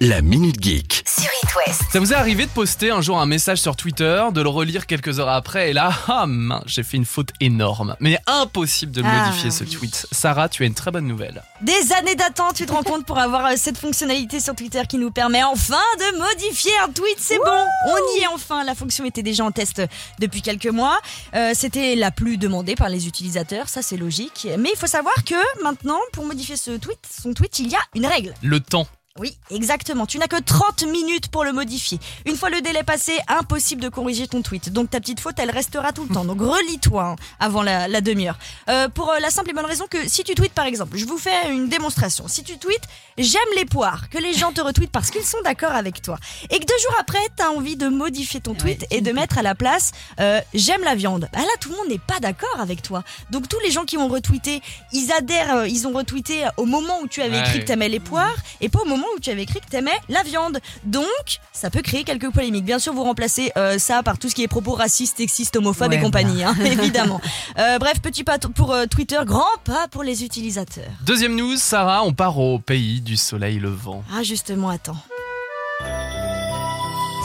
La Minute Geek. sur It West. Ça vous est arrivé de poster un jour un message sur Twitter, de le relire quelques heures après et là, ah mince, j'ai fait une faute énorme. Mais impossible de Ah, modifier ce tweet. Sarah, tu as une très bonne nouvelle. Des années d'attente, tu te rends compte, pour avoir euh, cette fonctionnalité sur Twitter qui nous permet enfin de modifier un tweet. C'est bon, on y est enfin. La fonction était déjà en test depuis quelques mois. Euh, C'était la plus demandée par les utilisateurs, ça c'est logique. Mais il faut savoir que maintenant, pour modifier ce tweet, son tweet, il y a une règle. Le temps. Oui, exactement. Tu n'as que 30 minutes pour le modifier. Une fois le délai passé, impossible de corriger ton tweet. Donc ta petite faute, elle restera tout le temps. Donc relis-toi hein, avant la, la demi-heure. Euh, pour euh, la simple et bonne raison que si tu tweets par exemple, je vous fais une démonstration. Si tu tweets j'aime les poires, que les gens te retweetent parce qu'ils sont d'accord avec toi, et que deux jours après, tu as envie de modifier ton tweet et de mettre à la place euh, j'aime la viande. Bah là, tout le monde n'est pas d'accord avec toi. Donc tous les gens qui ont retweeté, ils adhèrent, euh, ils ont retweeté au moment où tu avais écrit que t'aimais les poires et pas au moment où tu avais écrit que t'aimais la viande. Donc, ça peut créer quelques polémiques. Bien sûr, vous remplacez euh, ça par tout ce qui est propos racistes, sexistes, homophobes et Ouais, compagnie, hein, évidemment. Euh, bref, petit pas pour euh, Twitter, grand pas pour les utilisateurs. Deuxième news, Sarah, on part au pays du soleil levant. Ah, justement, attends.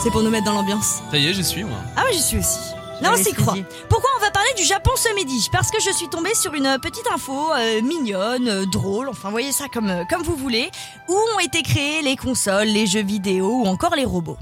C'est pour nous mettre dans l'ambiance. Ça y est, j'y suis moi. Ah, oui, j'y suis aussi. Non, quoi dire. Pourquoi on va parler du Japon ce midi Parce que je suis tombée sur une petite info euh, mignonne, euh, drôle, enfin voyez ça comme, euh, comme vous voulez, où ont été créés les consoles, les jeux vidéo ou encore les robots.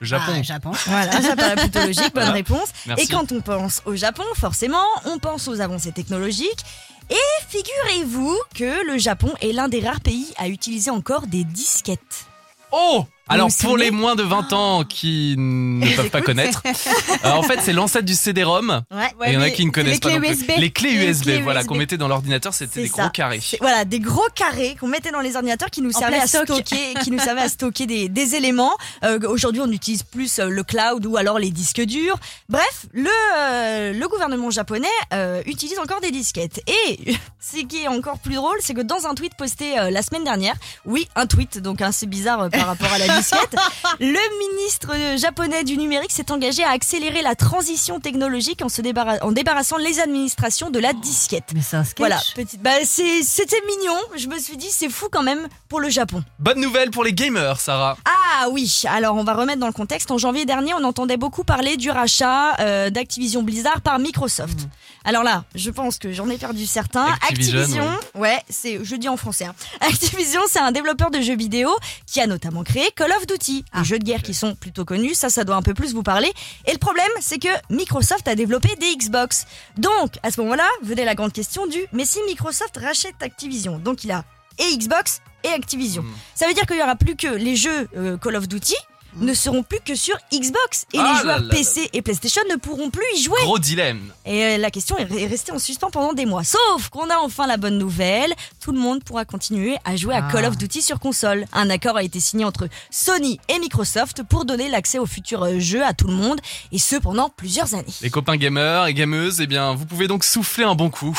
Le Japon. Ah, Japon. Voilà, ça paraît plutôt logique, bonne Voilà. réponse. Merci. Et quand on pense au Japon, forcément, on pense aux avancées technologiques. Et figurez-vous que le Japon est l'un des rares pays à utiliser encore des disquettes. Oh alors vous pour les moins de 20 ans qui ne peuvent pas connaître, euh, en fait c'est l'ancêtre du CD-ROM. Ouais. Et il y en a qui ne connaissent les pas clés non plus. USB. Les clés Les USB, clés voilà, qu'on mettait dans l'ordinateur, c'était des ça. gros carrés. Voilà, des gros carrés qu'on mettait dans les ordinateurs qui nous En servaient à stocker, qui nous servaient à stocker des, des éléments. Euh, Aujourd'hui, on utilise plus euh, le cloud ou alors les disques durs. Bref, le, euh, le gouvernement japonais euh, utilise encore des disquettes. Et ce qui est encore plus drôle, c'est que dans un tweet posté euh, la semaine dernière, oui, un tweet, donc hein, c'est bizarre euh, par rapport à la disquette, le ministre japonais du numérique s'est engagé à accélérer la transition technologique en se débarra- en débarrassant les administrations de la disquette. Mais c'est un sketch. Voilà, petite. Bah, c'était mignon. Je me suis dit, c'est fou quand même pour le Japon. Bonne nouvelle pour les gamers, Sarah. Ah oui, alors on va remettre dans le contexte. En janvier dernier, on entendait beaucoup parler du rachat euh, d'Activision Blizzard par Microsoft. Alors là, je pense que j'en ai perdu certains. Activision, ouais, c'est, je dis en français. hein. Activision, c'est un développeur de jeux vidéo qui a notamment créé Call of Duty, des jeux de guerre qui sont plutôt connus. Ça, ça doit un peu plus vous parler. Et le problème, c'est que Microsoft a développé des Xbox. Donc, à ce moment-là, venait la grande question du mais si Microsoft rachète Activision, donc il a et Xbox et Activision. Hmm. Ça veut dire qu'il y aura plus que les jeux euh, Call of Duty ne seront plus que sur Xbox et Ah les là joueurs là là PC et PlayStation ne pourront plus y jouer. Gros dilemme. Et euh, la question est est restée en suspens pendant des mois. Sauf qu'on a enfin la bonne nouvelle, tout le monde pourra continuer à jouer à Ah. Call of Duty sur console. Un accord a été signé entre Sony et Microsoft pour donner l'accès aux futurs euh, jeux à tout le monde et ce pendant plusieurs années. Les copains gamers et gameuses, eh bien, vous pouvez donc souffler un bon coup.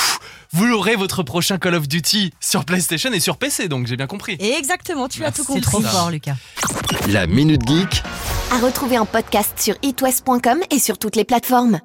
Vous aurez votre prochain Call of Duty sur PlayStation et sur PC, donc j'ai bien compris. Et exactement, tu as tout C'est compris. trop Ça. fort, Lucas. La Minute Geek À retrouver en podcast sur itwest.com et sur toutes les plateformes.